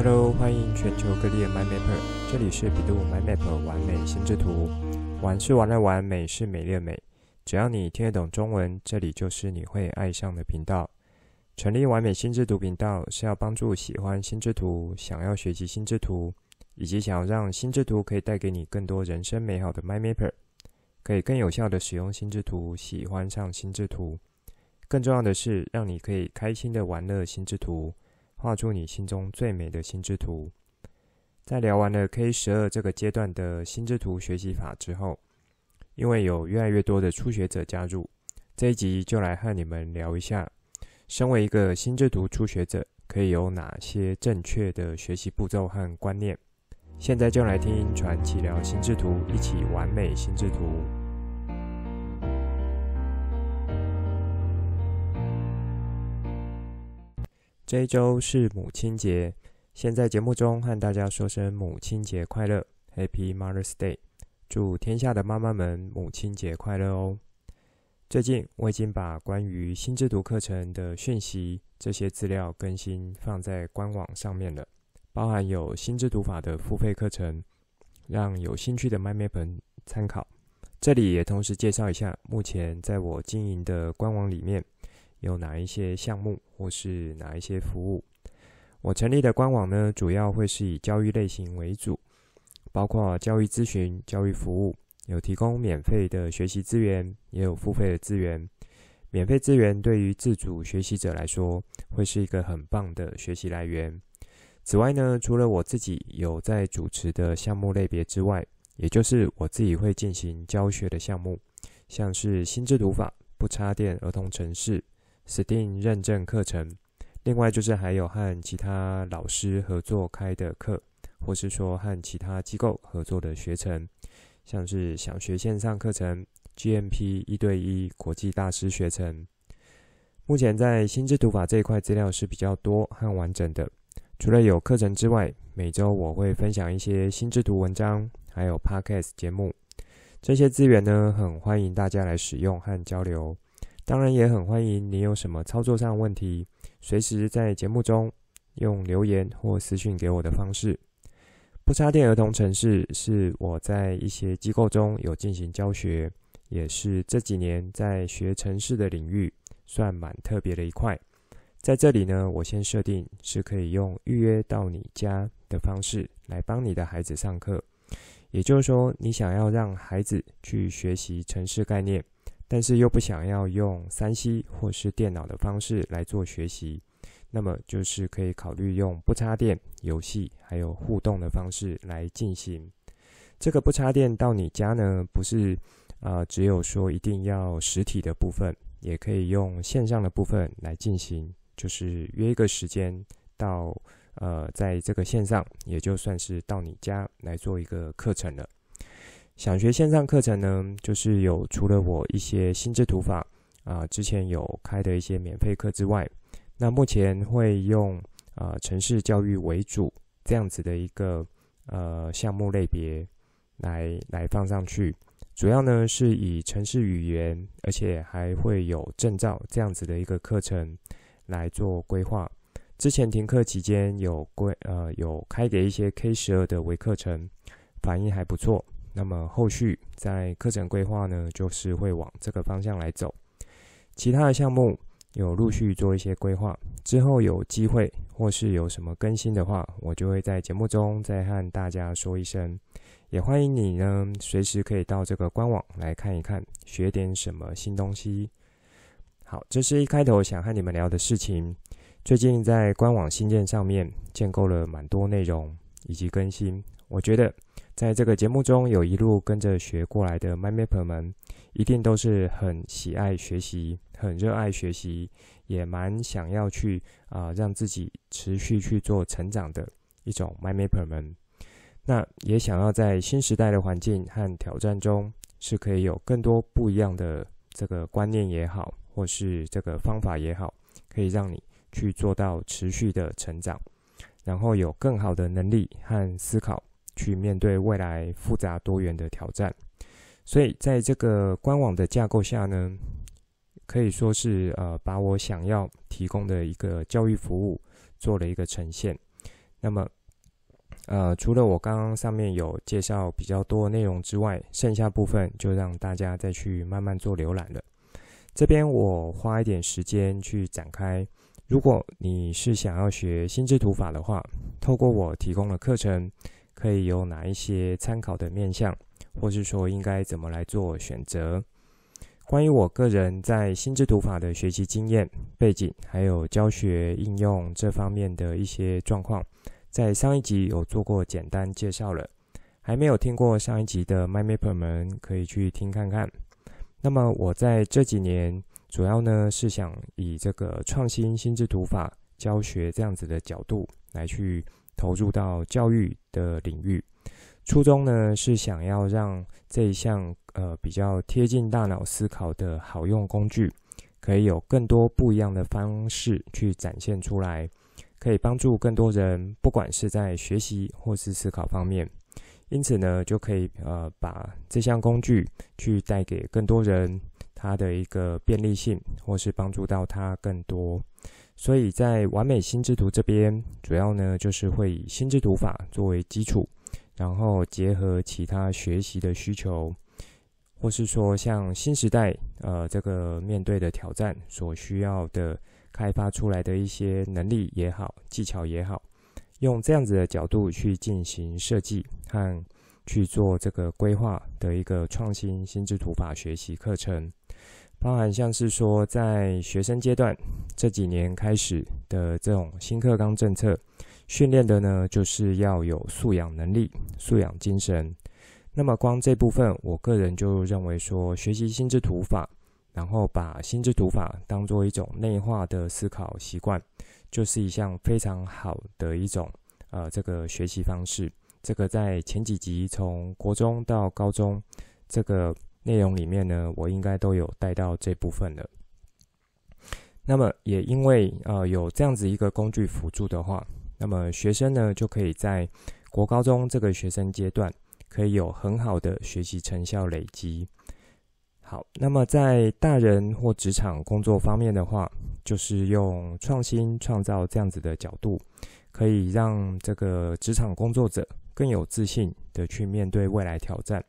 Hello，欢迎全球各地的 MyMapper，这里是 bEDU MyMap 玩美心智图。玩是玩的玩，美是美丽的美。只要你听得懂中文，这里就是你会爱上的频道。成立完美心智图频道是要帮助喜欢心智图、想要学习心智图，以及想要让心智图可以带给你更多人生美好的 MyMapper，可以更有效的使用心智图，喜欢上心智图。更重要的是，让你可以开心的玩乐心智图，画出你心中最美的心智图。在聊完了 K 十二这个阶段的心智图学习法之后，因为有越来越多的初学者加入，这一集就来和你们聊一下，身为一个心智图初学者，可以有哪些正确的学习步骤和观念。现在就来听传奇聊心智图，一起完美心智图。这一周是母亲节，先在节目中和大家说声母亲节快乐，Happy Mother's Day。祝天下的妈妈们母亲节快乐哦！最近我已经把关于心智图课程的讯息这些资料更新放在官网上面了，包含有心智图法的付费课程，让有兴趣的 MyMapper 参考。这里也同时介绍一下，目前在我经营的官网里面有哪一些项目或是哪一些服务。我成立的官网呢，主要会是以教育类型为主。包括教育咨询、教育服务，有提供免费的学习资源，也有付费的资源。免费资源对于自主学习者来说，会是一个很棒的学习来源。此外呢，除了我自己有在主持的项目类别之外，也就是我自己会进行教学的项目，像是心智图法、不插电儿童城市、STEAM 认证课程。另外就是还有和其他老师合作开的课。或是说和其他机构合作的学程，像是想学线上课程、GMP 一对一国际大师学程。目前在心智图法这一块资料是比较多和完整的。除了有课程之外，每周我会分享一些心智图文章，还有 Podcast 节目。这些资源呢，很欢迎大家来使用和交流。当然，也很欢迎你有什么操作上的问题，随时在节目中用留言或私讯给我的方式。不插电儿童城市是我在一些机构中有进行教学，也是这几年在学城市的领域算蛮特别的一块。在这里呢，我先设定是可以用预约到你家的方式来帮你的孩子上课。也就是说，你想要让孩子去学习城市概念，但是又不想要用 3C 或是电脑的方式来做学习。那么就是可以考虑用不插电游戏还有互动的方式来进行。这个不插电到你家呢，不是啊、呃，只有说一定要实体的部分，也可以用线上的部分来进行。就是约一个时间到呃，在这个线上，也就算是到你家来做一个课程了。想学线上课程呢，就是有除了我一些心智图法啊、之前有开的一些免费课之外。那目前会用啊、呃、程式教育为主这样子的一个呃项目类别来来放上去，主要呢是以城市语言，而且还会有证照这样子的一个课程来做规划。之前停课期间有规呃有开给一些 K 十二的微课程，反应还不错。那么后续在课程规划呢，就是会往这个方向来走，其他的项目。有陆续做一些规划，之后有机会或是有什么更新的话，我就会在节目中再和大家说一声。也欢迎你呢，随时可以到这个官网来看一看，学点什么新东西。好，这是一开头想和你们聊的事情。最近在官网新建上面建构了蛮多内容以及更新，我觉得在这个节目中有一路跟着学过来的 MyMapper 们，一定都是很喜爱学习。很热爱学习，也蛮想要去啊、让自己持续去做成长的一种 MyMapper 们。那也想要在新时代的环境和挑战中，是可以有更多不一样的这个观念也好，或是这个方法也好，可以让你去做到持续的成长，然后有更好的能力和思考去面对未来复杂多元的挑战。所以在这个官网的架构下呢，可以说是呃，把我想要提供的一个教育服务做了一个呈现。那么，呃，除了我刚刚上面有介绍比较多内容之外，剩下部分就让大家再去慢慢做浏览了。这边我花一点时间去展开。如果你是想要学心智图法的话，透过我提供的课程，可以有哪一些参考的面向，或是说应该怎么来做选择？关于我个人在心智图法的学习经验、背景，还有教学应用这方面的一些状况，在上一集有做过简单介绍了。还没有听过上一集的 MyMapper 们，可以去听看看。那么我在这几年。主要呢是想以这个创新心智图法教学这样子的角度来去投入到教育的领域，初衷呢是想要让这一项呃比较贴近大脑思考的好用工具，可以有更多不一样的方式去展现出来，可以帮助更多人，不管是在学习或是思考方面，因此呢就可以呃把这项工具去带给更多人。它的一个便利性，或是帮助到他更多，所以在完美心智图这边，主要呢就是会以心智图法作为基础，然后结合其他学习的需求，或是说像新时代呃这个面对的挑战所需要的开发出来的一些能力也好，技巧也好，用这样子的角度去进行设计和去做这个规划的一个创新心智图法学习课程。包含像是说，在学生阶段这几年开始的这种新课纲政策，训练的呢，就是要有素养能力、素养精神。那么光这部分，我个人就认为说，学习心智图法，然后把心智图法当做一种内化的思考习惯，就是一项非常好的一种呃这个学习方式。这个在前几集从国中到高中这个。内容里面呢，我应该都有带到这部分了。那么也因为呃有这样子一个工具辅助的话，那么学生呢就可以在国高中这个学生阶段，可以有很好的学习成效累积。好，那么在大人或职场工作方面的话，就是用创新创造这样子的角度，可以让这个职场工作者更有自信的去面对未来挑战。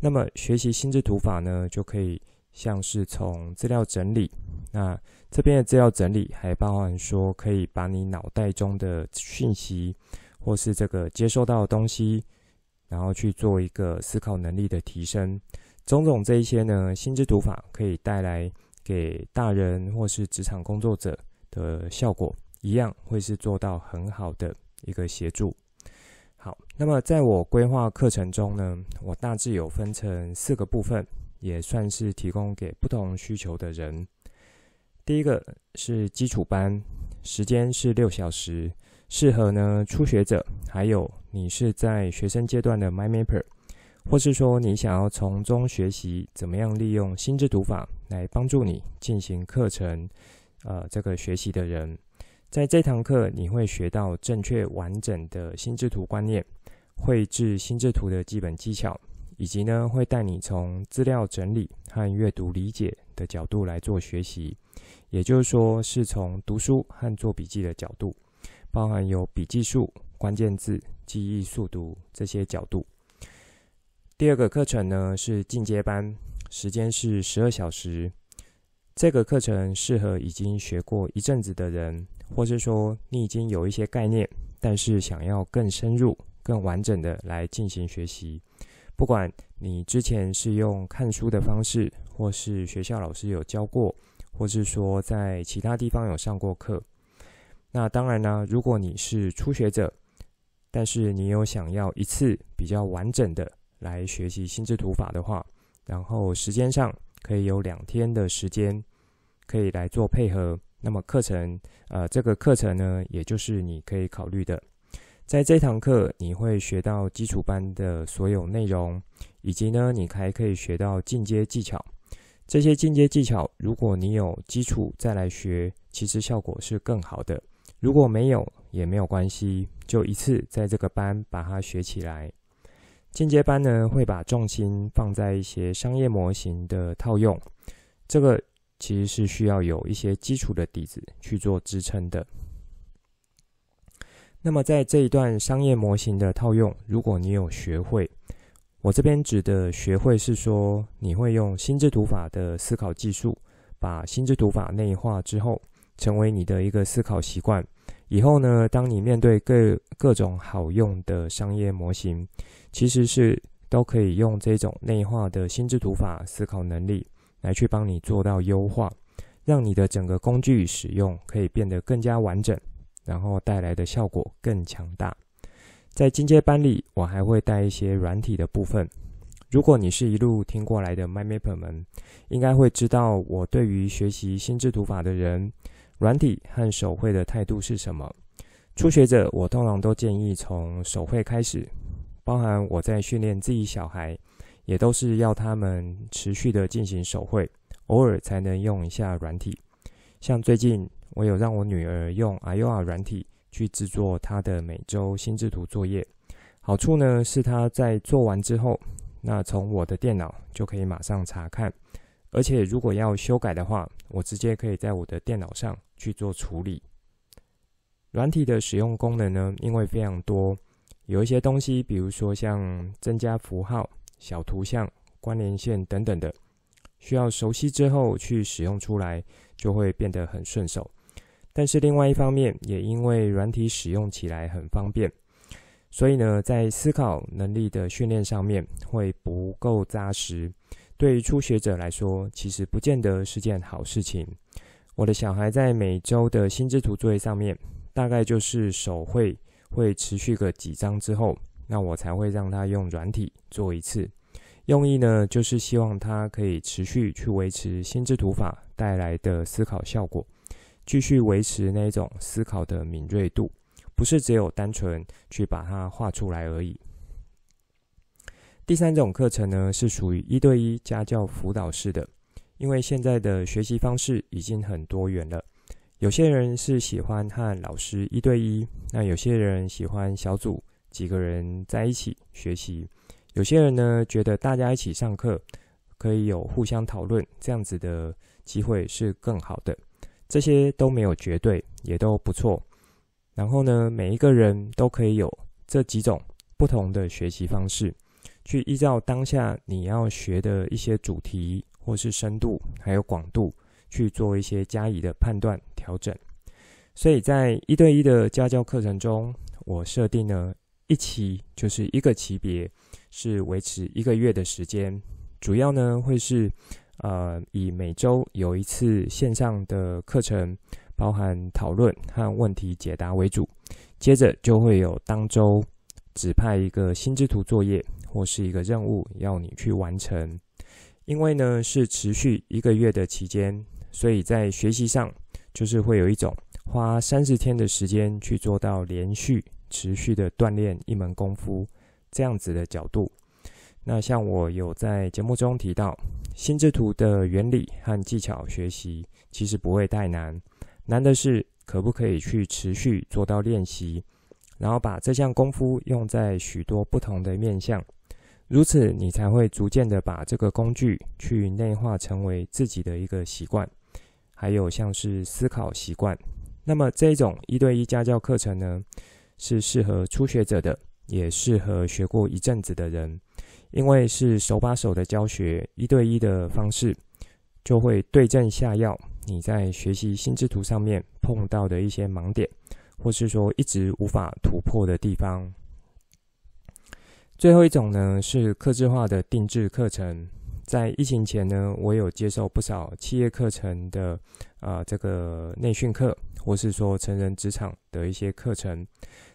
那么学习心智图法呢，就可以像是从资料整理，那这边的资料整理还包含说，可以把你脑袋中的讯息，或是这个接收到的东西，然后去做一个思考能力的提升，种种这一些呢，心智图法可以带来给大人或是职场工作者的效果，一样会是做到很好的一个协助。好，那么在我规划课程中呢，我大致有分成四个部分，也算是提供给不同需求的人。第一个是基础班，时间是六小时，适合呢初学者，还有你是在学生阶段的 m y m a p e r 或是说你想要从中学习怎么样利用心智读法来帮助你进行课程，呃，这个学习的人。在这堂课，你会学到正确完整的心智图观念，绘制心智图的基本技巧，以及呢，会带你从资料整理和阅读理解的角度来做学习。也就是说，是从读书和做笔记的角度，包含有笔记术、关键字、记忆速读这些角度。第二个课程呢，是进阶班，时间是十二小时。这个课程适合已经学过一阵子的人。或是说你已经有一些概念，但是想要更深入、更完整的来进行学习。不管你之前是用看书的方式，或是学校老师有教过，或是说在其他地方有上过课。那当然呢，如果你是初学者，但是你有想要一次比较完整的来学习心智图法的话，然后时间上可以有两天的时间可以来做配合。那么课程，呃，这个课程呢，也就是你可以考虑的。在这堂课，你会学到基础班的所有内容，以及呢，你还可以学到进阶技巧。这些进阶技巧，如果你有基础再来学，其实效果是更好的。如果没有，也没有关系，就一次在这个班把它学起来。进阶班呢，会把重心放在一些商业模型的套用，这个。其实是需要有一些基础的底子去做支撑的。那么在这一段商业模型的套用，如果你有学会，我这边指的学会是说，你会用心智图法的思考技术，把心智图法内化之后，成为你的一个思考习惯。以后呢，当你面对各各种好用的商业模型，其实是都可以用这种内化的心智图法思考能力来去帮你做到优化，让你的整个工具使用可以变得更加完整。然后带来的效果更强大。在进阶班里，我还会带一些软体的部分。如果你是一路听过来的 MyMapper 们，应该会知道我对于学习心智图法的人，软体和手绘的态度是什么。初学者，我通常都建议从手绘开始，包含我在训练自己小孩，也都是要他们持续的进行手绘，偶尔才能用一下软体。像最近。我有让我女儿用 Aoa 软体去制作她的每周心智图作业。好处呢是她在做完之后，那从我的电脑就可以马上查看，而且如果要修改的话，我直接可以在我的电脑上去做处理。软体的使用功能呢，因为非常多，有一些东西，比如说像增加符号、小图像、关联线等等的，需要熟悉之后去使用出来，就会变得很顺手。但是另外一方面，也因为软体使用起来很方便，所以呢，在思考能力的训练上面会不够扎实。对于初学者来说，其实不见得是件好事情。我的小孩在每周的心智图作业上面，大概就是手绘会持续个几张之后，那我才会让他用软体做一次。用意呢，就是希望他可以持续去维持心智图法带来的思考效果。继续维持那种思考的敏锐度，不是只有单纯去把它画出来而已。第三种课程呢，是属于一对一家教辅导式的，因为现在的学习方式已经很多元了。有些人是喜欢和老师一对一，那有些人喜欢小组几个人在一起学习，有些人呢觉得大家一起上课可以有互相讨论，这样子的机会是更好的。这些都没有绝对，也都不错。然后呢，每一个人都可以有这几种不同的学习方式，去依照当下你要学的一些主题或是深度还有广度去做一些加以的判断调整。所以在一对一的家教课程中，我设定了一期就是一个级别，是维持一个月的时间，主要呢会是。呃，以每周有一次线上的课程，包含讨论和问题解答为主。接着就会有当周指派一个心智图作业或是一个任务要你去完成。因为呢是持续一个月的期间，所以在学习上就是会有一种花三十天的时间去做到连续持续的锻炼一门功夫这样子的角度。那像我有在节目中提到，心智图的原理和技巧学习其实不会太难，难的是可不可以去持续做到练习，然后把这项功夫用在许多不同的面向，如此你才会逐渐的把这个工具去内化成为自己的一个习惯，还有像是思考习惯。那么这种一对一家教课程呢，是适合初学者的，也适合学过一阵子的人。因为是手把手的教学，一对一的方式，就会对症下药。你在学习心智图上面碰到的一些盲点，或是说一直无法突破的地方。最后一种呢，是客制化的定制课程。在疫情前呢，我有接受不少企业课程的啊、这个内训课，或是说成人职场的一些课程。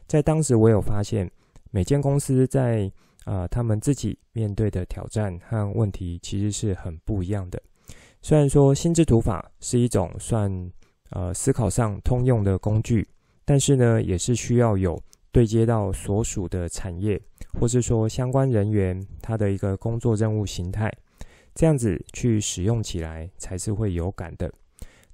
在当时，我有发现每间公司在啊、他们自己面对的挑战和问题其实是很不一样的。虽然说心智图法是一种算呃思考上通用的工具，但是呢，也是需要有对接到所属的产业，或是说相关人员他的一个工作任务形态，这样子去使用起来才是会有感的。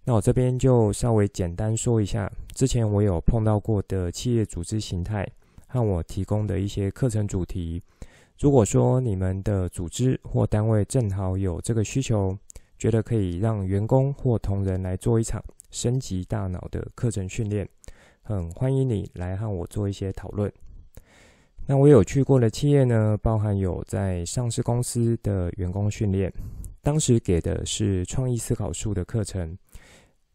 那我这边就稍微简单说一下，之前我有碰到过的企业组织形态。和我提供的一些课程主题，如果说你们的组织或单位正好有这个需求，觉得可以让员工或同仁来做一场升级大脑的课程训练，很欢迎你来和我做一些讨论。那我有去过的企业呢，包含有在上市公司的员工训练，当时给的是创意思考术的课程，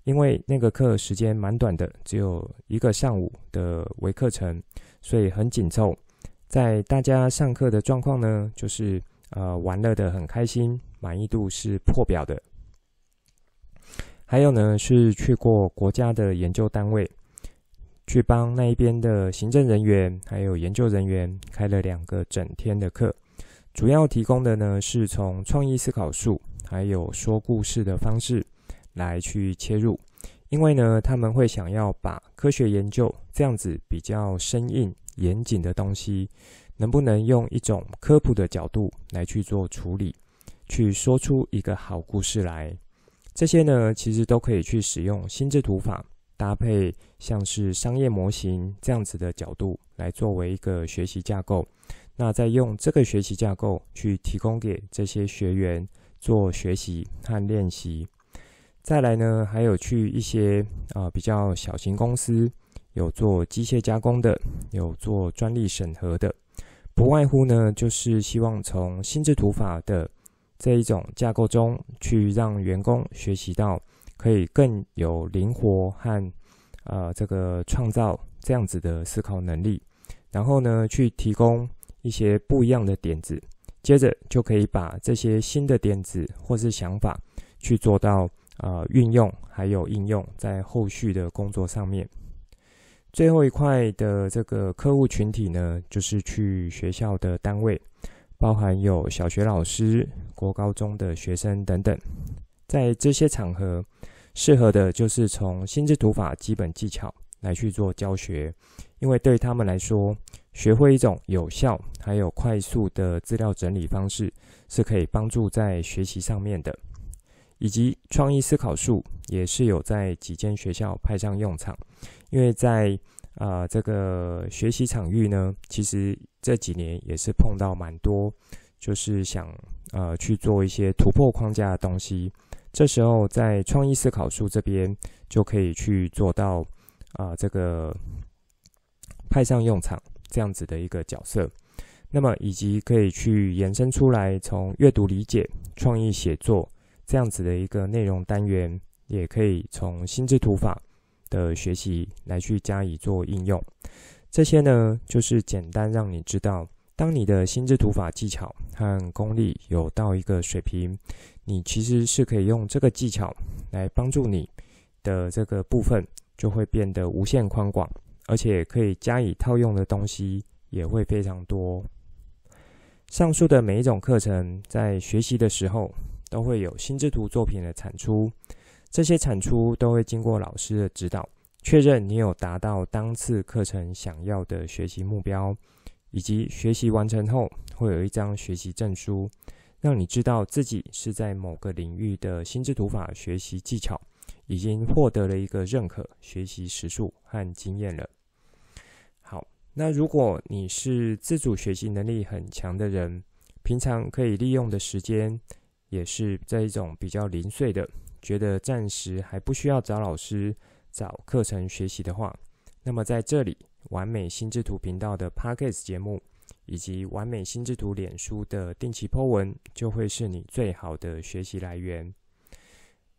因为那个课时间蛮短的，只有一个上午的微课程，所以很紧凑。在大家上课的状况呢，就是呃玩乐的很开心，满意度是破表的。还有呢，是去过国家的研究单位。去帮那一边的行政人员还有研究人员开了两个整天的课，主要提供的呢是从创意思考术还有说故事的方式来去切入，因为呢他们会想要把科学研究这样子比较生硬严谨的东西，能不能用一种科普的角度来去做处理，去说出一个好故事来，这些呢其实都可以去使用心智图法。搭配像是商业模型这样子的角度来作为一个学习架构，那再用这个学习架构去提供给这些学员做学习和练习。再来呢，还有去一些啊、比较小型公司，有做机械加工的，有做专利审核的，不外乎呢就是希望从心智图法的这一种架构中去让员工学习到。可以更有灵活和呃这个创造这样子的思考能力，然后呢，去提供一些不一样的点子，接着就可以把这些新的点子或是想法去做到呃运用，还有应用在后续的工作上面。最后一块的这个客户群体呢，就是去学校的单位，包含有小学老师、国高中的学生等等。在这些场合，适合的就是从心智图法基本技巧来去做教学，因为对他们来说，学会一种有效还有快速的资料整理方式，是可以帮助在学习上面的。以及创意思考术也是有在几间学校派上用场，因为在啊、这个学习场域呢，其实这几年也是碰到蛮多，就是想呃去做一些突破框架的东西。这时候，在创意思考术这边就可以去做到啊、这个派上用场这样子的一个角色。那么，以及可以去延伸出来，从阅读理解、创意写作这样子的一个内容单元，也可以从心智图法的学习来去加以做应用。这些呢，就是简单让你知道，当你的心智图法技巧和功力有到一个水平。你其实是可以用这个技巧来帮助你的这个部分，就会变得无限宽广，而且可以加以套用的东西也会非常多。上述的每一种课程在学习的时候都会有心智图作品的产出，这些产出都会经过老师的指导，确认你有达到当次课程想要的学习目标，以及学习完成后会有一张学习证书。让你知道自己是在某个领域的心智图法学习技巧已经获得了一个认可学习时数和经验了。好，那如果你是自主学习能力很强的人，平常可以利用的时间也是这一种比较零碎的，觉得暂时还不需要找老师、找课程学习的话，那么在这里完美心智图频道的 Podcast 节目。以及完美心智图脸书的定期 po 文，就会是你最好的学习来源。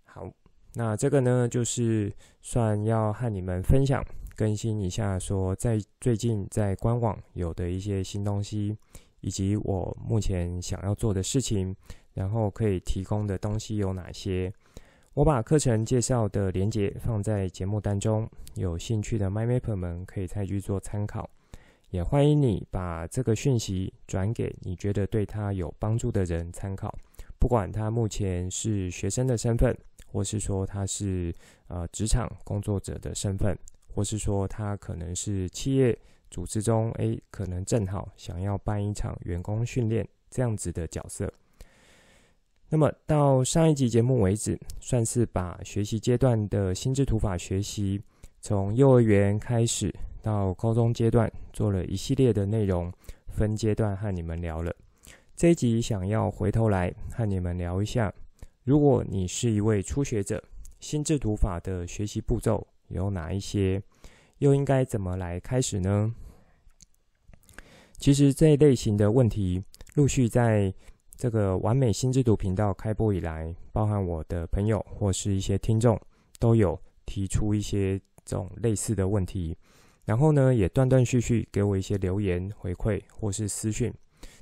好，那这个呢，就是算要和你们分享更新一下，说在最近在官网有的一些新东西，以及我目前想要做的事情，然后可以提供的东西有哪些。我把课程介绍的连接放在节目当中，有兴趣的 MyMapper 们可以再去做参考。也欢迎你把这个讯息转给你觉得对他有帮助的人参考，不管他目前是学生的身份，或是说他是呃职场工作者的身份，或是说他可能是企业组织中，诶，可能正好想要办一场员工训练这样子的角色。那么到上一集节目为止，算是把学习阶段的心智图法学习从幼儿园开始。到高中阶段做了一系列的内容，分阶段和你们聊了。这一集想要回头来和你们聊一下，如果你是一位初学者，心智图法的学习步骤有哪一些？又应该怎么来开始呢？其实这一类型的问题，陆续在这个完美心智图频道开播以来，包含我的朋友或是一些听众，都有提出一些这种类似的问题，然后呢，也断断续续给我一些留言回馈或是私讯。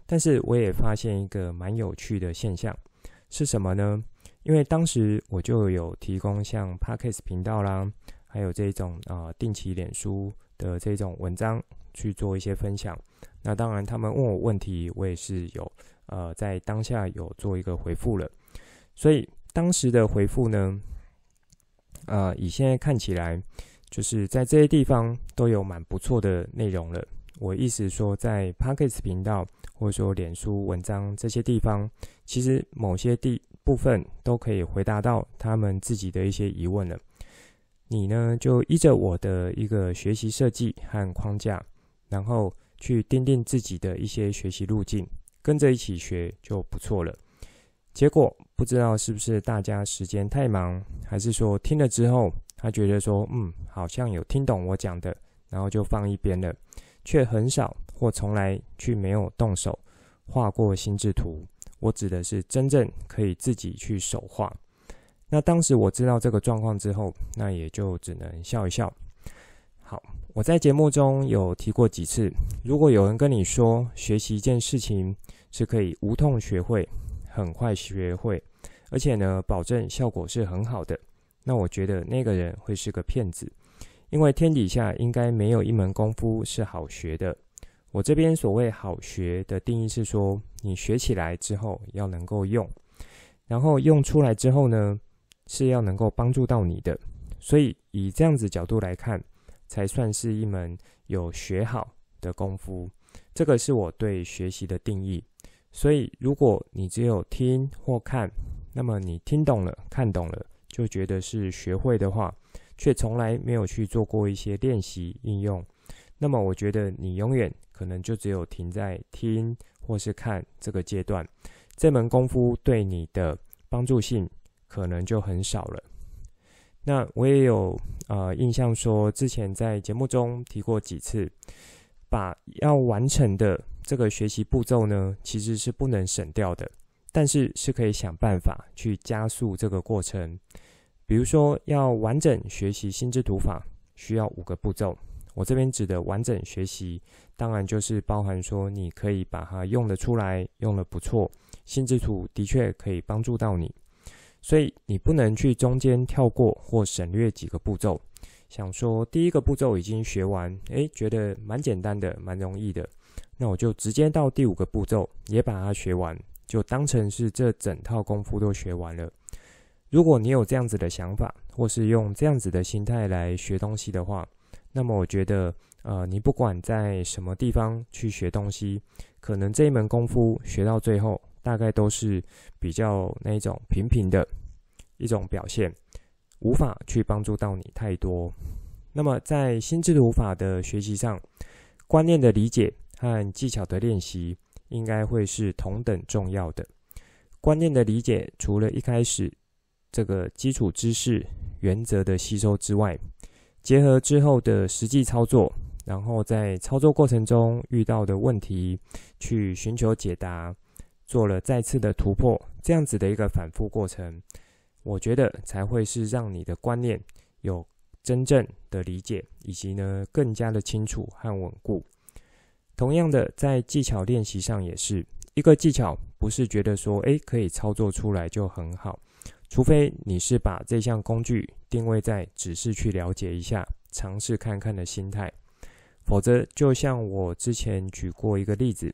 但是我也发现一个蛮有趣的现象，是什么呢？因为当时我就有提供像 Podcast 频道啦，还有这种啊、定期脸书的这种文章去做一些分享。那当然，他们问我问题，我也是有呃在当下有做一个回复了。所以当时的回复呢，呃，以现在看起来，就是在这些地方都有蛮不错的内容了。我意思说，在 Podcast 频道或者说脸书文章这些地方，其实某些地部分都可以回答到他们自己的一些疑问了。你呢，就依着我的一个学习设计和框架，然后。去订定自己的一些学习路径，跟着一起学就不错了。结果不知道是不是大家时间太忙，还是说听了之后他觉得说，嗯，好像有听懂我讲的，然后就放一边了，却很少或从来去没有动手画过心智图。我指的是真正可以自己去手画。那当时我知道这个状况之后，那也就只能笑一笑。好。我在节目中有提过几次，如果有人跟你说学习一件事情是可以无痛学会、很快学会，而且呢，保证效果是很好的，那我觉得那个人会是个骗子，因为天底下应该没有一门功夫是好学的。我这边所谓好学的定义是说，你学起来之后要能够用，然后用出来之后呢，是要能够帮助到你的。所以以这样子角度来看。才算是一门有学好的功夫，这个是我对学习的定义。所以，如果你只有听或看，那么你听懂了、看懂了，就觉得是学会的话，却从来没有去做过一些练习应用，那么我觉得你永远可能就只有停在听或是看这个阶段，这门功夫对你的帮助性可能就很少了。那我也有呃印象说，之前在节目中提过几次，把要完成的这个学习步骤呢，其实是不能省掉的，但是是可以想办法去加速这个过程。比如说，要完整学习心智图法，需要五个步骤。我这边指的完整学习，当然就是包含说，你可以把它用得出来，用得不错，心智图的确可以帮助到你。所以你不能去中间跳过或省略几个步骤，想说第一个步骤已经学完，诶，觉得蛮简单的，蛮容易的，那我就直接到第五个步骤也把它学完，就当成是这整套功夫都学完了。如果你有这样子的想法，或是用这样子的心态来学东西的话，那么我觉得，呃，你不管在什么地方去学东西，可能这一门功夫学到最后。大概都是比较那种平平的一种表现，无法去帮助到你太多。那么在心智图法的学习上，观念的理解和技巧的练习应该会是同等重要的。观念的理解，除了一开始这个基础知识原则的吸收之外，结合之后的实际操作，然后在操作过程中遇到的问题，去寻求解答。做了再次的突破，这样子的一个反复过程，我觉得才会是让你的观念有真正的理解，以及呢更加的清楚和稳固。同样的，在技巧练习上也是一个技巧，不是觉得说诶可以操作出来就很好，除非你是把这项工具定位在只是去了解一下、尝试看看的心态，否则就像我之前举过一个例子。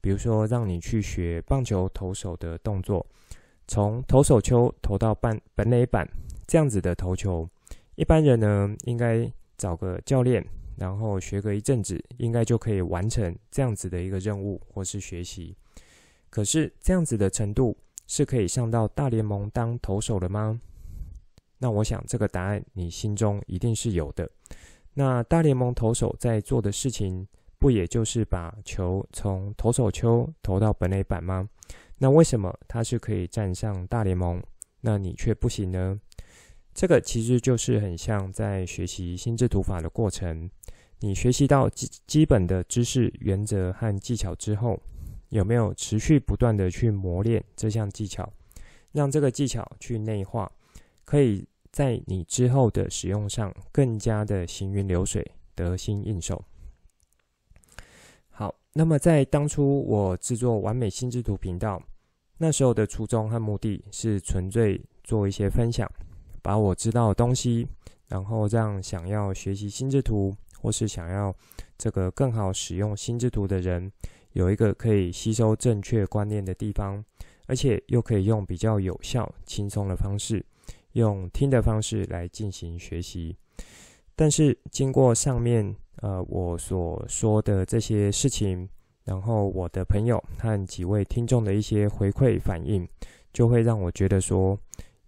比如说，让你去学棒球投手的动作，从投手丘投到半本垒板这样子的投球，一般人呢应该找个教练，然后学个一阵子，应该就可以完成这样子的一个任务或是学习。可是这样子的程度是可以上到大联盟当投手的吗？那我想这个答案你心中一定是有的。那大联盟投手在做的事情，不也就是把球从投手丘投到本垒板吗？那为什么他是可以站上大联盟，那你却不行呢？这个其实就是很像在学习心智图法的过程。你学习到基基本的知识、原则和技巧之后，有没有持续不断的去磨练这项技巧，让这个技巧去内化，可以在你之后的使用上更加的行云流水、得心应手。好，那么在当初我制作完美心智图频道，那时候的初衷和目的是纯粹做一些分享，把我知道的东西，然后让想要学习心智图。或是想要这个更好使用心智图的人，有一个可以吸收正确观念的地方，而且又可以用比较有效、轻松的方式，用听的方式来进行学习。但是经过上面呃我所说的这些事情，然后我的朋友和几位听众的一些回馈反应，就会让我觉得说，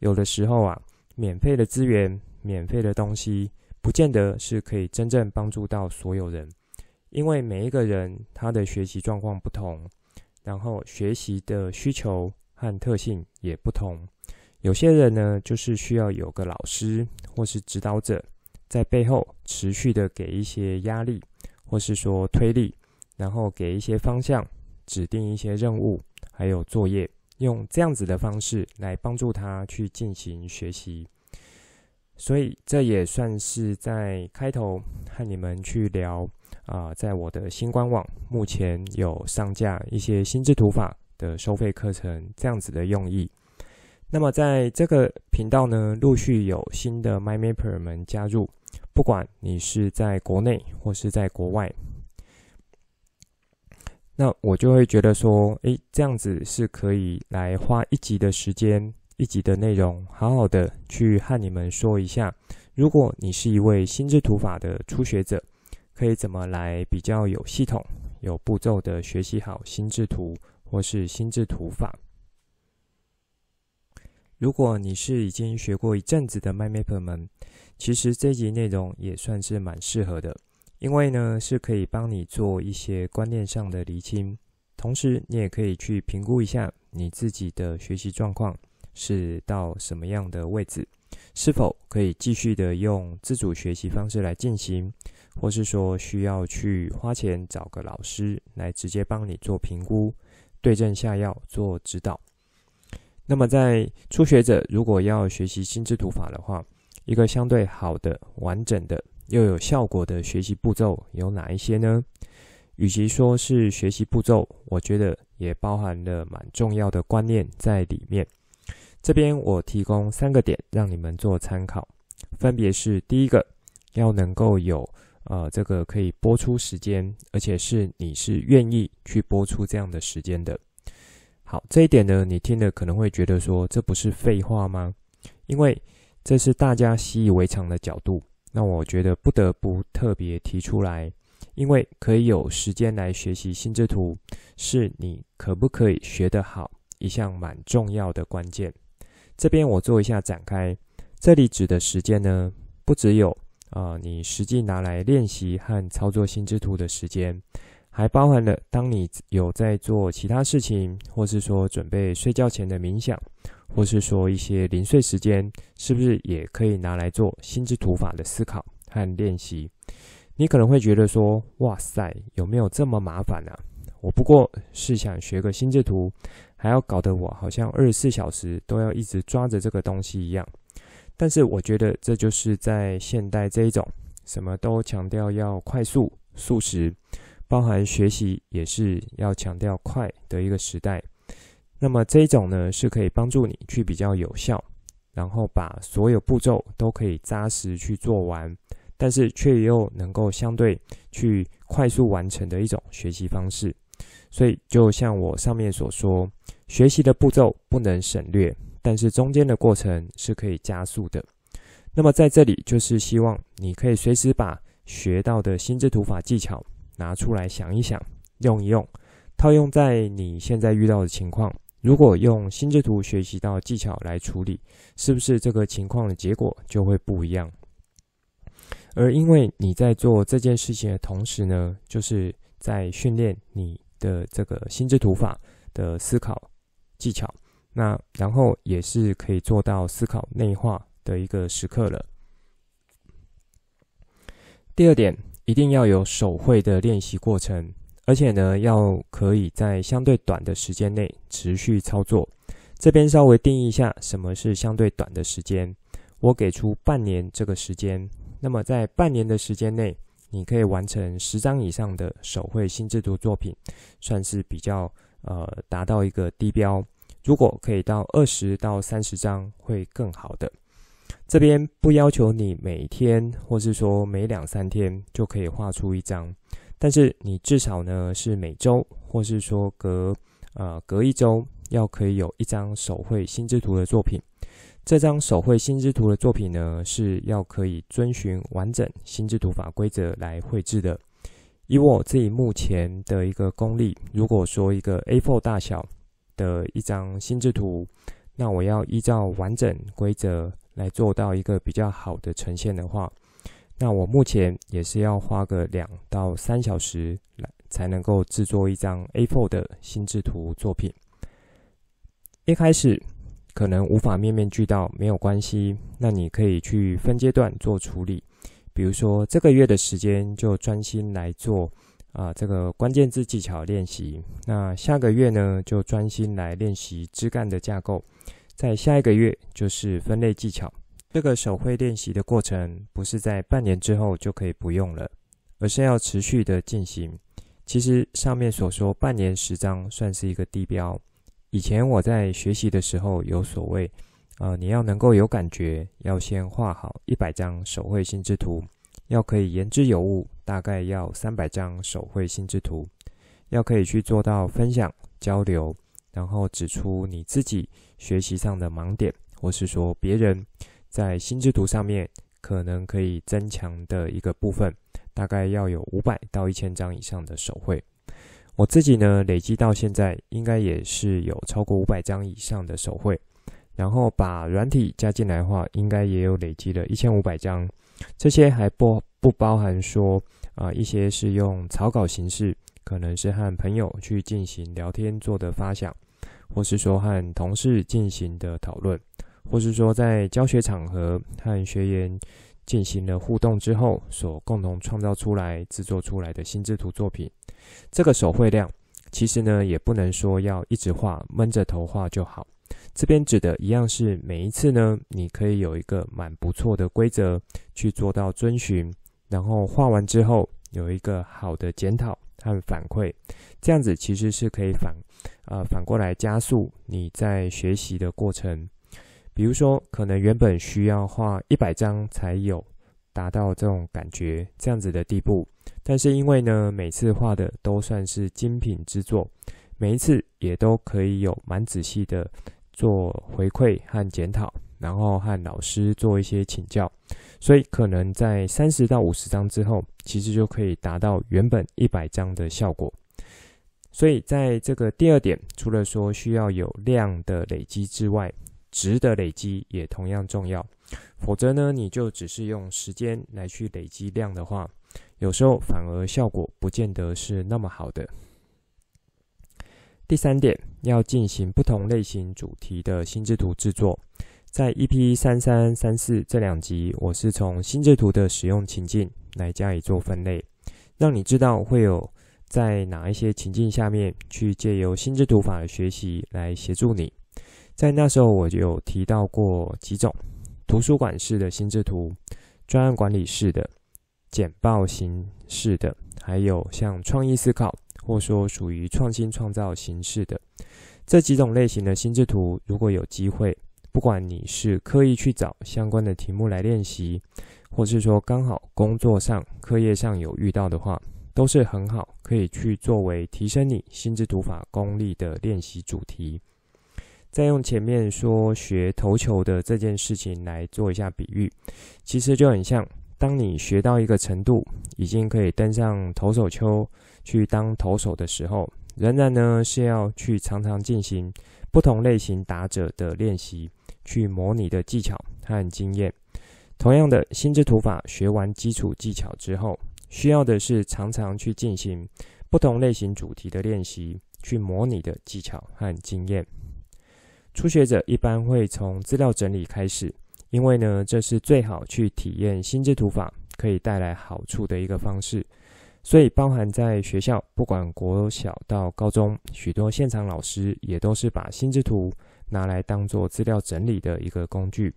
有的时候啊，免费的资源、免费的东西。不见得是可以真正帮助到所有人，因为每一个人他的学习状况不同，然后学习的需求和特性也不同。有些人呢，就是需要有个老师或是指导者在背后持续的给一些压力，或是说推力，然后给一些方向，指定一些任务，还有作业，用这样子的方式来帮助他去进行学习。所以这也算是在开头和你们去聊啊、在我的新官网目前有上架一些心智图法的收费课程，这样子的用意。那么在这个频道呢，陆续有新的 MyMapper 们加入，不管你是在国内或是在国外，那我就会觉得说，诶，这样子是可以来花一集的时间。一集的内容，好好的去和你们说一下，如果你是一位心智图法的初学者，可以怎么来比较有系统、有步骤的学习好心智图或是心智图法。如果你是已经学过一阵子的 My Map 们，其实这集内容也算是蛮适合的，因为呢是可以帮你做一些观念上的厘清，同时你也可以去评估一下你自己的学习状况。是到什么样的位置？是否可以继续的用自主学习方式来进行，或是说需要去花钱找个老师来直接帮你做评估、对症下药做指导？那么，在初学者如果要学习心智图法的话，一个相对好的、完整的又有效果的学习步骤有哪一些呢？与其说是学习步骤，我觉得也包含了蛮重要的观念在里面。这边我提供三个点让你们做参考，分别是第一个，要能够有呃这个可以播出时间，而且是你是愿意去播出这样的时间的。好，这一点呢，你听了可能会觉得说，这不是废话吗？因为这是大家习以为常的角度，那我觉得不得不特别提出来，因为可以有时间来学习心智图，是你可不可以学得好一项蛮重要的关键。这边我做一下展开，这里指的时间呢，不只有啊、你实际拿来练习和操作心智图的时间，还包含了当你有在做其他事情，或是说准备睡觉前的冥想，或是说一些零碎时间，是不是也可以拿来做心智图法的思考和练习？你可能会觉得说，哇塞，有没有这么麻烦啊？我不过是想学个心智图。还要搞得我好像二十四小时都要一直抓着这个东西一样，但是我觉得这就是在现代这一种什么都强调要快速、速食，包含学习也是要强调快的一个时代。那么这一种呢，是可以帮助你去比较有效，然后把所有步骤都可以扎实去做完，但是却又能够相对去快速完成的一种学习方式。所以就像我上面所说。学习的步骤不能省略，但是中间的过程是可以加速的。那么在这里就是希望你可以随时把学到的心智图法技巧拿出来想一想，用一用，套用在你现在遇到的情况。如果用心智图学习到技巧来处理，是不是这个情况的结果就会不一样？而因为你在做这件事情的同时呢，就是在训练你的这个心智图法的思考。技巧，那然后也是可以做到思考内化的一个时刻了。第二点，一定要有手绘的练习过程，而且呢，要可以在相对短的时间内持续操作。这边稍微定义一下，什么是相对短的时间？我给出半年这个时间。那么在半年的时间内，你可以完成十张以上的手绘新制图作品，算是比较呃达到一个低标。如果可以到二十到三十张，会更好的。这边不要求你每天，或是说每两三天就可以画出一张，但是你至少呢是每周，或是说隔呃隔一周，要可以有一张手绘心智图的作品。这张手绘心智图的作品呢，是要可以遵循完整心智图法规则来绘制的。以我自己目前的一个功力，如果说一个 A4 大小的一张心智图，那我要依照完整规则。来做到一个比较好的呈现的话，那我目前也是要花个两到三小时来才能够制作一张 A4 的心智图作品。一开始可能无法面面俱到，没有关系，那你可以去分阶段做处理。比如说这个月的时间就专心来做啊、这个关键字技巧练习，那下个月呢就专心来练习枝干的架构。在下一个月就是分类技巧。这个手绘练习的过程不是在半年之后就可以不用了，而是要持续的进行。其实上面所说半年十张算是一个地标。以前我在学习的时候有所谓，呃，你要能够有感觉，要先画好一百张手绘心智图，要可以言之有物，大概要三百张手绘心智图，要可以去做到分享交流。然后指出你自己学习上的盲点，或是说别人在心智图上面可能可以增强的一个部分，大概要有五百到一千张以上的手绘。我自己呢，累积到现在应该也是有超过五百张以上的手绘，然后把软体加进来的话，应该也有累积了一千五百张。这些还不不包含说啊、一些是用草稿形式，可能是和朋友去进行聊天做的发想。或是说和同事进行的讨论，或是说在教学场合和学员进行了互动之后，所共同创造出来、制作出来的心智图作品，这个手绘量其实呢，也不能说要一直画，闷着头画就好。这边指的一样是每一次呢，你可以有一个蛮不错的规则去做到遵循，然后画完之后有一个好的检讨和反馈，这样子其实是可以反。呃，反过来加速你在学习的过程。比如说，可能原本需要画一百张才有达到这种感觉这样子的地步，但是因为呢，每次画的都算是精品之作，每一次也都可以有蛮仔细的做回馈和检讨，然后和老师做一些请教，所以可能在三十到五十张之后，其实就可以达到原本一百张的效果。所以，在这个第二点，除了说需要有量的累积之外，值的累积也同样重要。否则呢，你就只是用时间来去累积量的话，有时候反而效果不见得是那么好的。第三点，要进行不同类型主题的心智图制作。在 EP 三三三四这两集，我是从心智图的使用情境来加以做分类，让你知道会有。在哪一些情境下面去借由心智图法的学习来协助你？在那时候我就有提到过几种：图书馆式的心智图、专案管理式的、简报形式的，还有像创意思考或说属于创新创造形式的这几种类型的心智图。如果有机会，不管你是刻意去找相关的题目来练习，或是说刚好工作上、课业上有遇到的话。都是很好，可以去作为提升你心智图法功力的练习主题。再用前面说学投球的这件事情来做一下比喻，其实就很像，当你学到一个程度，已经可以登上投手丘去当投手的时候，仍然呢是要去常常进行不同类型打者的练习，去模拟的技巧和经验。同样的，心智图法学完基础技巧之后，需要的是常常去进行不同类型主题的练习，去模拟的技巧和经验。初学者一般会从资料整理开始，因为呢，这是最好去体验心智图法可以带来好处的一个方式。所以，包含在学校，不管国小到高中，许多现场老师也都是把心智图拿来当做资料整理的一个工具。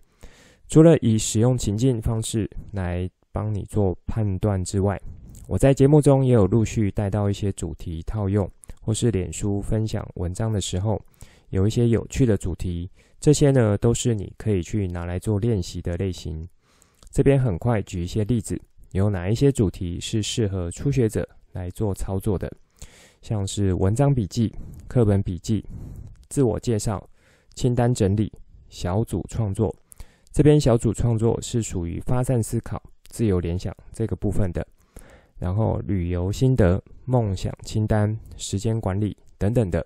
除了以使用情境方式来帮你做判断之外，我在节目中也有陆续带到一些主题套用，或是脸书分享文章的时候，有一些有趣的主题，这些呢都是你可以去拿来做练习的类型。这边很快举一些例子。有哪一些主题是适合初学者来做操作的？像是文章笔记、课本笔记、自我介绍、清单整理、小组创作。这边小组创作是属于发散思考、自由联想这个部分的。然后旅游心得、梦想清单、时间管理等等的。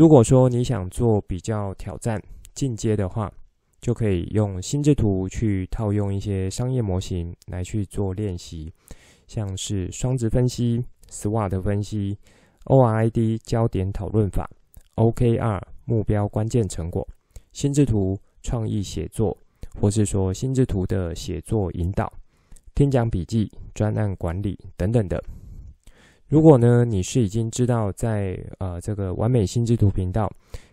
如果说你想做比较挑战、进阶的话，就可以用心智图去套用一些商业模型来去做练习，像是双值分析、SWOT 分析、ORID 焦点讨论法、OKR 目标关键成果、心智图创意写作，或是说心智图的写作引导、听讲笔记、专案管理等等的。如果呢，你是已经知道在呃这个完美心智图频道。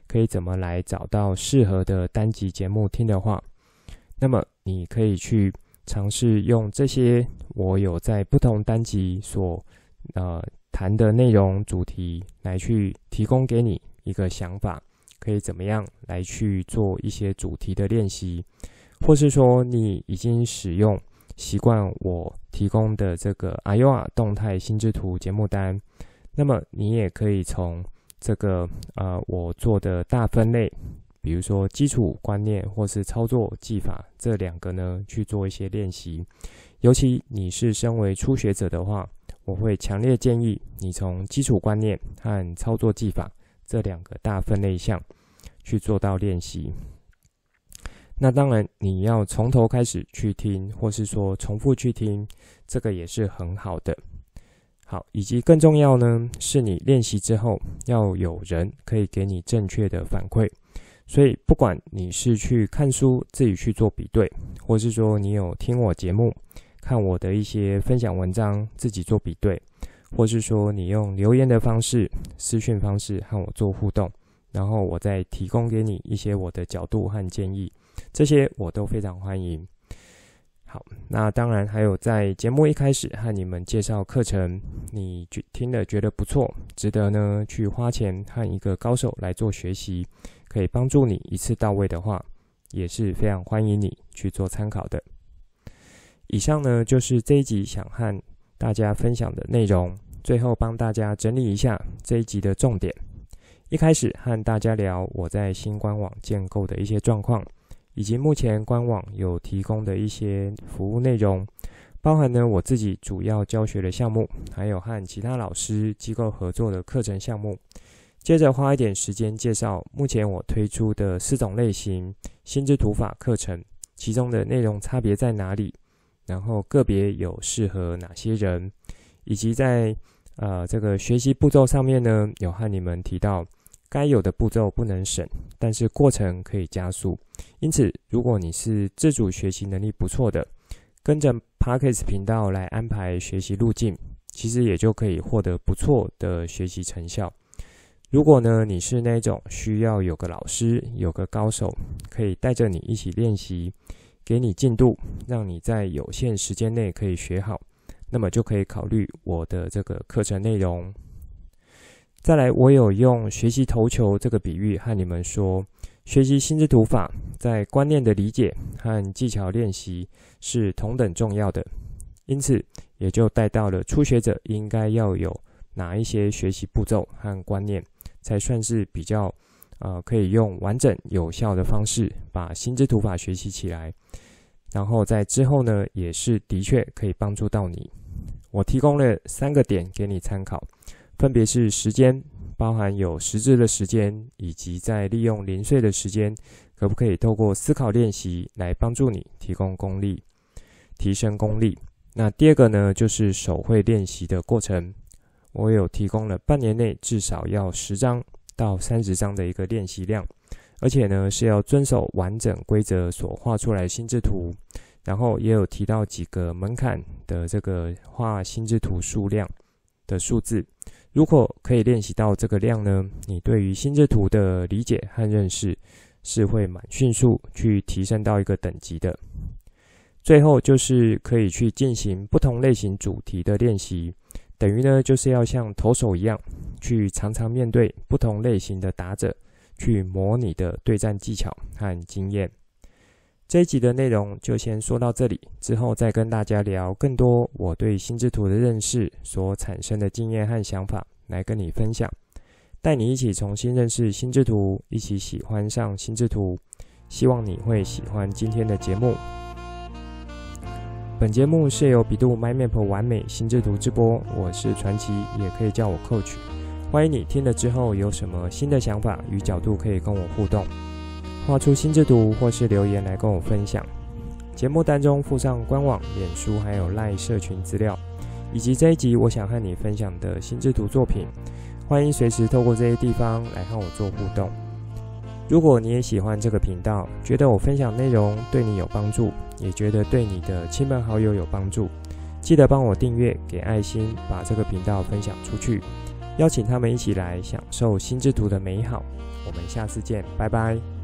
可以怎么来找到适合的单集节目听的话，那么你可以去尝试用这些我有在不同单集所呃谈的内容主题来去提供给你一个想法，可以怎么样来去做一些主题的练习，或是说你已经使用习惯我提供的这个 AYOA 动态心智图节目单，那么你也可以从。这个呃，我做的大分类，比如说基础观念或是操作技法这两个呢，去做一些练习。尤其你是身为初学者的话，我会强烈建议你从基础观念和操作技法这两个大分类项去做到练习。那当然，你要从头开始去听，或是说重复去听，这个也是很好的。好，以及更重要呢，是你练习之后要有人可以给你正确的反馈。所以，不管你是去看书自己去做比对，或是说你有听我节目，看我的一些分享文章自己做比对，或是说你用留言的方式、私讯方式和我做互动，然后我再提供给你一些我的角度和建议，这些我都非常欢迎。好，那当然还有在节目一开始和你们介绍课程，你觉听了觉得不错，值得呢去花钱和一个高手来做学习，可以帮助你一次到位的话，也是非常欢迎你去做参考的。以上呢就是这一集想和大家分享的内容，最后帮大家整理一下这一集的重点。一开始和大家聊我在新官网建构的一些状况。以及目前官网有提供的一些服务内容，包含呢我自己主要教学的项目，还有和其他老师机构合作的课程项目。接着花一点时间介绍目前我推出的四种类型心智图法课程，其中的内容差别在哪里，然后个别有适合哪些人，以及在呃这个学习步骤上面呢，有和你们提到。该有的步骤不能省，但是过程可以加速。因此，如果你是自主学习能力不错的，跟着 Podcast 频道来安排学习路径，其实也就可以获得不错的学习成效。如果呢，你是那种需要有个老师、有个高手，可以带着你一起练习，给你进度，让你在有限时间内可以学好，那么就可以考虑我的这个课程内容。再来，我有用学习投球这个比喻和你们说，学习心智图法在观念的理解和技巧练习是同等重要的，因此也就带到了初学者应该要有哪一些学习步骤和观念，才算是比较呃可以用完整有效的方式把心智图法学习起来，然后在之后呢，也是的确可以帮助到你。我提供了三个点给你参考。分别是时间，包含有实质的时间，以及在利用零碎的时间，可不可以透过思考练习来帮助你提供功力、提升功力？那第二个呢，就是手绘练习的过程。我有提供了半年内至少要十张到三十张的一个练习量，而且呢是要遵守完整规则所画出来心智图。然后也有提到几个门槛的这个画心智图数量的数字。如果可以练习到这个量呢，你对于心智图的理解和认识是会蛮迅速去提升到一个等级的。最后就是可以去进行不同类型主题的练习，等于呢就是要像投手一样，去常常面对不同类型的打者，去模拟的对战技巧和经验。这一集的内容就先说到这里，之后再跟大家聊更多我对心智图的认识所产生的经验和想法，来跟你分享，带你一起重新认识心智图，一起喜欢上心智图。希望你会喜欢今天的节目。本节目是由比度 MyMap 完美心智图直播，我是传奇，也可以叫我 Coach。欢迎你听了之后有什么新的想法与角度，可以跟我互动。画出心智图，或是留言来跟我分享。节目单中附上官网、脸书还有赖社群资料，以及这一集我想和你分享的心智图作品。欢迎随时透过这些地方来和我做互动。如果你也喜欢这个频道，觉得我分享内容对你有帮助，也觉得对你的亲朋好友有帮助，记得帮我订阅、给爱心，把这个频道分享出去，邀请他们一起来享受心智图的美好。我们下次见，拜拜。